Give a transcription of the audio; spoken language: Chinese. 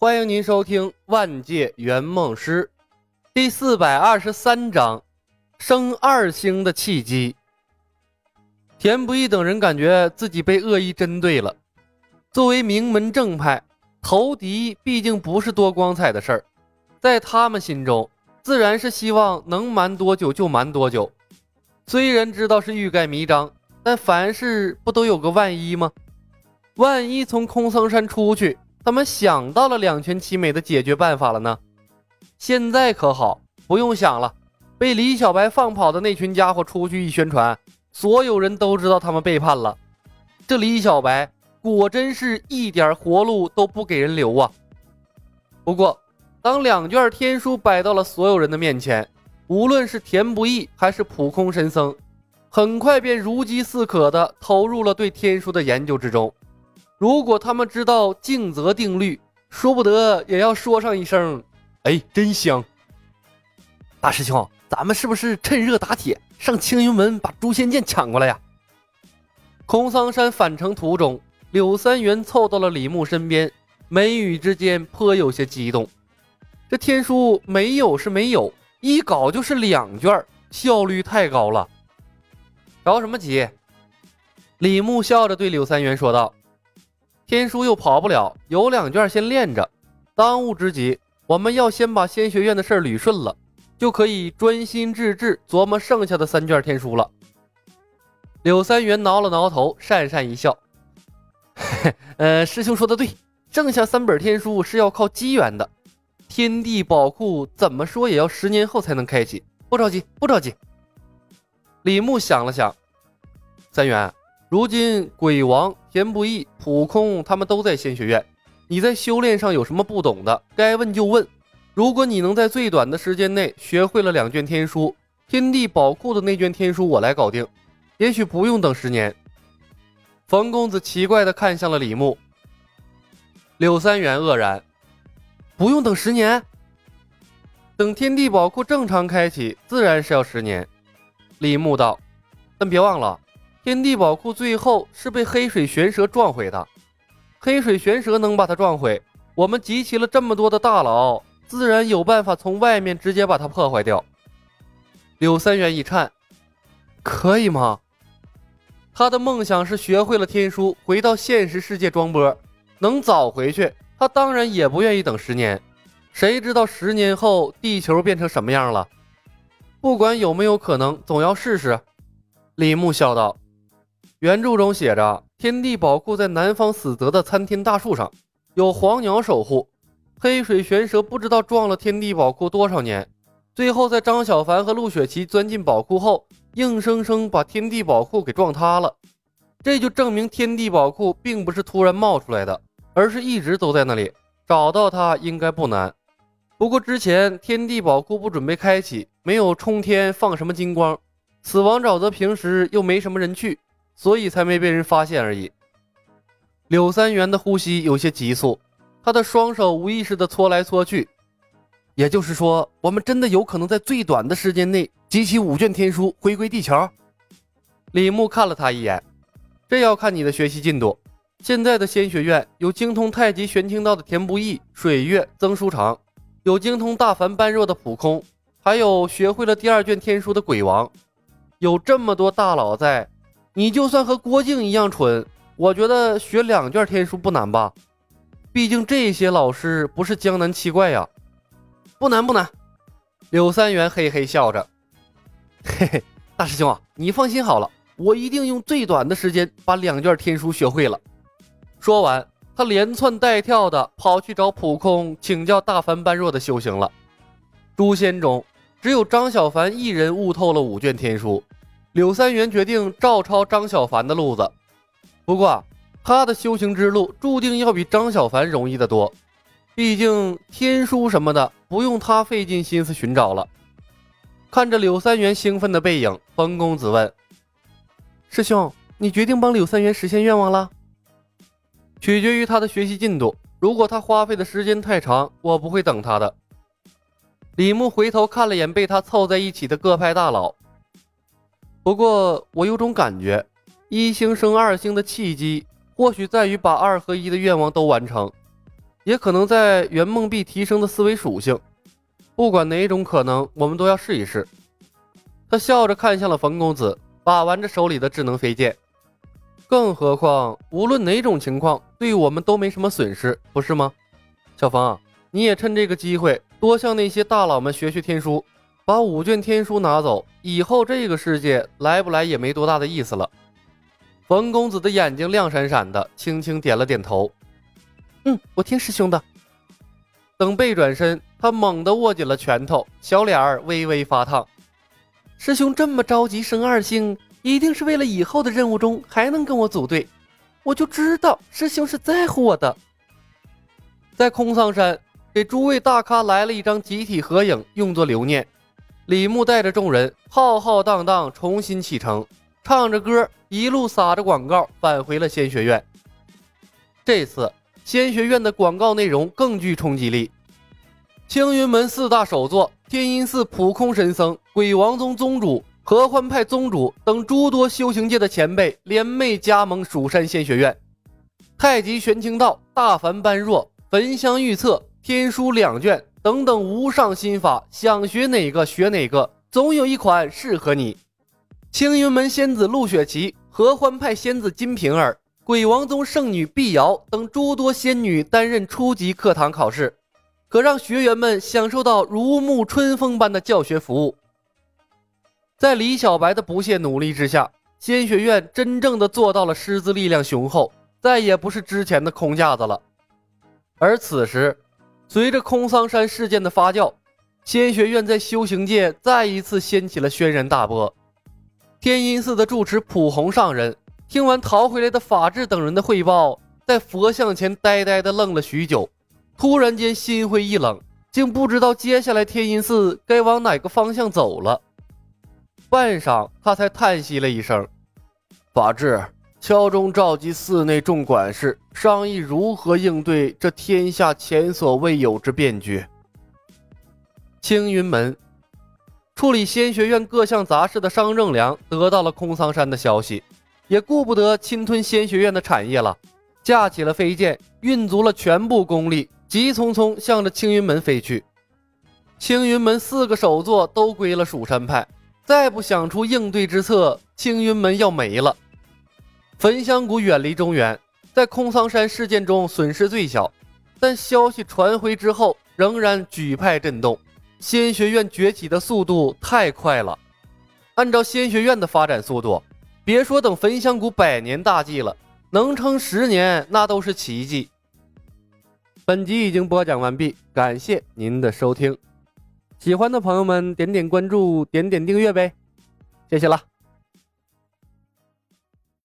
欢迎您收听《万界圆梦师》第四百二十三章：升二星的契机。田不易等人感觉自己被恶意针对了。作为名门正派，投敌毕竟不是多光彩的事儿，在他们心中，自然是希望能瞒多久就瞒多久。虽然知道是欲盖弥彰，但凡事不都有个万一吗？万一从空桑山出去？他们想到了两全其美的解决办法了呢。现在可好，不用想了。被李小白放跑的那群家伙出去一宣传，所有人都知道他们背叛了。这李小白果真是一点活路都不给人留啊！不过，当两卷天书摆到了所有人的面前，无论是田不易还是普空神僧，很快便如饥似渴地投入了对天书的研究之中。如果他们知道静则定律，说不得也要说上一声：“哎，真香！”大师兄，咱们是不是趁热打铁，上青云门把诛仙剑抢过来呀？空桑山返程途中，柳三元凑到了李牧身边，眉宇之间颇有些激动。这天书没有是没有，一搞就是两卷，效率太高了。着什么急？李牧笑着对柳三元说道。天书又跑不了，有两卷先练着。当务之急，我们要先把仙学院的事捋顺了，就可以专心致志琢磨剩下的三卷天书了。柳三元挠了挠头，讪讪一笑：“ 呃，师兄说的对，剩下三本天书是要靠机缘的。天地宝库怎么说也要十年后才能开启，不着急，不着急。”李牧想了想，三元。如今鬼王田不易、普空他们都在仙学院，你在修炼上有什么不懂的，该问就问。如果你能在最短的时间内学会了两卷天书，天地宝库的那卷天书我来搞定，也许不用等十年。冯公子奇怪地看向了李牧，柳三元愕然，不用等十年？等天地宝库正常开启，自然是要十年。李牧道，但别忘了。天地宝库最后是被黑水玄蛇撞毁的，黑水玄蛇能把它撞毁，我们集齐了这么多的大佬，自然有办法从外面直接把它破坏掉。柳三元一颤，可以吗？他的梦想是学会了天书，回到现实世界装波，能早回去，他当然也不愿意等十年。谁知道十年后地球变成什么样了？不管有没有可能，总要试试。李牧笑道。原著中写着，天地宝库在南方死泽的参天大树上，有黄鸟守护。黑水玄蛇不知道撞了天地宝库多少年，最后在张小凡和陆雪琪钻进宝库后，硬生生把天地宝库给撞塌了。这就证明天地宝库并不是突然冒出来的，而是一直都在那里。找到它应该不难。不过之前天地宝库不准备开启，没有冲天放什么金光，死亡沼泽平时又没什么人去。所以才没被人发现而已。柳三元的呼吸有些急促，他的双手无意识地搓来搓去。也就是说，我们真的有可能在最短的时间内集齐五卷天书，回归地球。李牧看了他一眼，这要看你的学习进度。现在的仙学院有精通太极玄清道的田不易、水月、曾书长，有精通大凡般若的普空，还有学会了第二卷天书的鬼王。有这么多大佬在。你就算和郭靖一样蠢，我觉得学两卷天书不难吧？毕竟这些老师不是江南七怪呀，不难不难。柳三元嘿嘿笑着，嘿嘿，大师兄啊，你放心好了，我一定用最短的时间把两卷天书学会了。说完，他连窜带跳的跑去找普空请教大凡般若的修行了。诛仙中，只有张小凡一人悟透了五卷天书。柳三元决定照抄张小凡的路子，不过他的修行之路注定要比张小凡容易得多。毕竟天书什么的不用他费尽心思寻找了。看着柳三元兴奋的背影，冯公子问：“师兄，你决定帮柳三元实现愿望了？”取决于他的学习进度。如果他花费的时间太长，我不会等他的。李牧回头看了眼被他凑在一起的各派大佬。不过，我有种感觉，一星升二星的契机，或许在于把二合一的愿望都完成。也可能在圆梦币提升的思维属性。不管哪种可能，我们都要试一试。他笑着看向了冯公子，把玩着手里的智能飞剑。更何况，无论哪种情况，对我们都没什么损失，不是吗？小冯，你也趁这个机会多向那些大佬们学学天书。把五卷天书拿走，以后这个世界来不来也没多大的意思了。冯公子的眼睛亮闪闪的，轻轻点了点头：“嗯，我听师兄的。”等背转身，他猛地握紧了拳头，小脸儿微微发烫。师兄这么着急升二星，一定是为了以后的任务中还能跟我组队。我就知道师兄是在乎我的。在空桑山，给诸位大咖来了一张集体合影，用作留念。李牧带着众人浩浩荡荡重新启程，唱着歌，一路撒着广告，返回了仙学院。这次仙学院的广告内容更具冲击力。青云门四大首座、天音寺普空神僧、鬼王宗宗主、合欢派宗主等诸多修行界的前辈联袂加盟蜀山仙学院。太极玄清道、大凡般若、焚香预测、天书两卷。等等无上心法，想学哪个学哪个，总有一款适合你。青云门仙子陆雪琪、合欢派仙子金瓶儿、鬼王宗圣女碧瑶等诸多仙女担任初级课堂考试，可让学员们享受到如沐春风般的教学服务。在李小白的不懈努力之下，仙学院真正的做到了师资力量雄厚，再也不是之前的空架子了。而此时。随着空桑山事件的发酵，仙学院在修行界再一次掀起了轩然大波。天音寺的住持普弘上人听完逃回来的法治等人的汇报，在佛像前呆呆地愣了许久，突然间心灰意冷，竟不知道接下来天音寺该往哪个方向走了。半晌，他才叹息了一声：“法治。”敲钟召集寺内众管事，商议如何应对这天下前所未有之变局。青云门处理仙学院各项杂事的商正良得到了空桑山的消息，也顾不得侵吞仙学院的产业了，架起了飞剑，运足了全部功力，急匆匆向着青云门飞去。青云门四个首座都归了蜀山派，再不想出应对之策，青云门要没了。焚香谷远离中原，在空桑山事件中损失最小，但消息传回之后，仍然举派震动。仙学院崛起的速度太快了，按照仙学院的发展速度，别说等焚香谷百年大计了，能撑十年那都是奇迹。本集已经播讲完毕，感谢您的收听，喜欢的朋友们点点关注，点点订阅呗，谢谢了。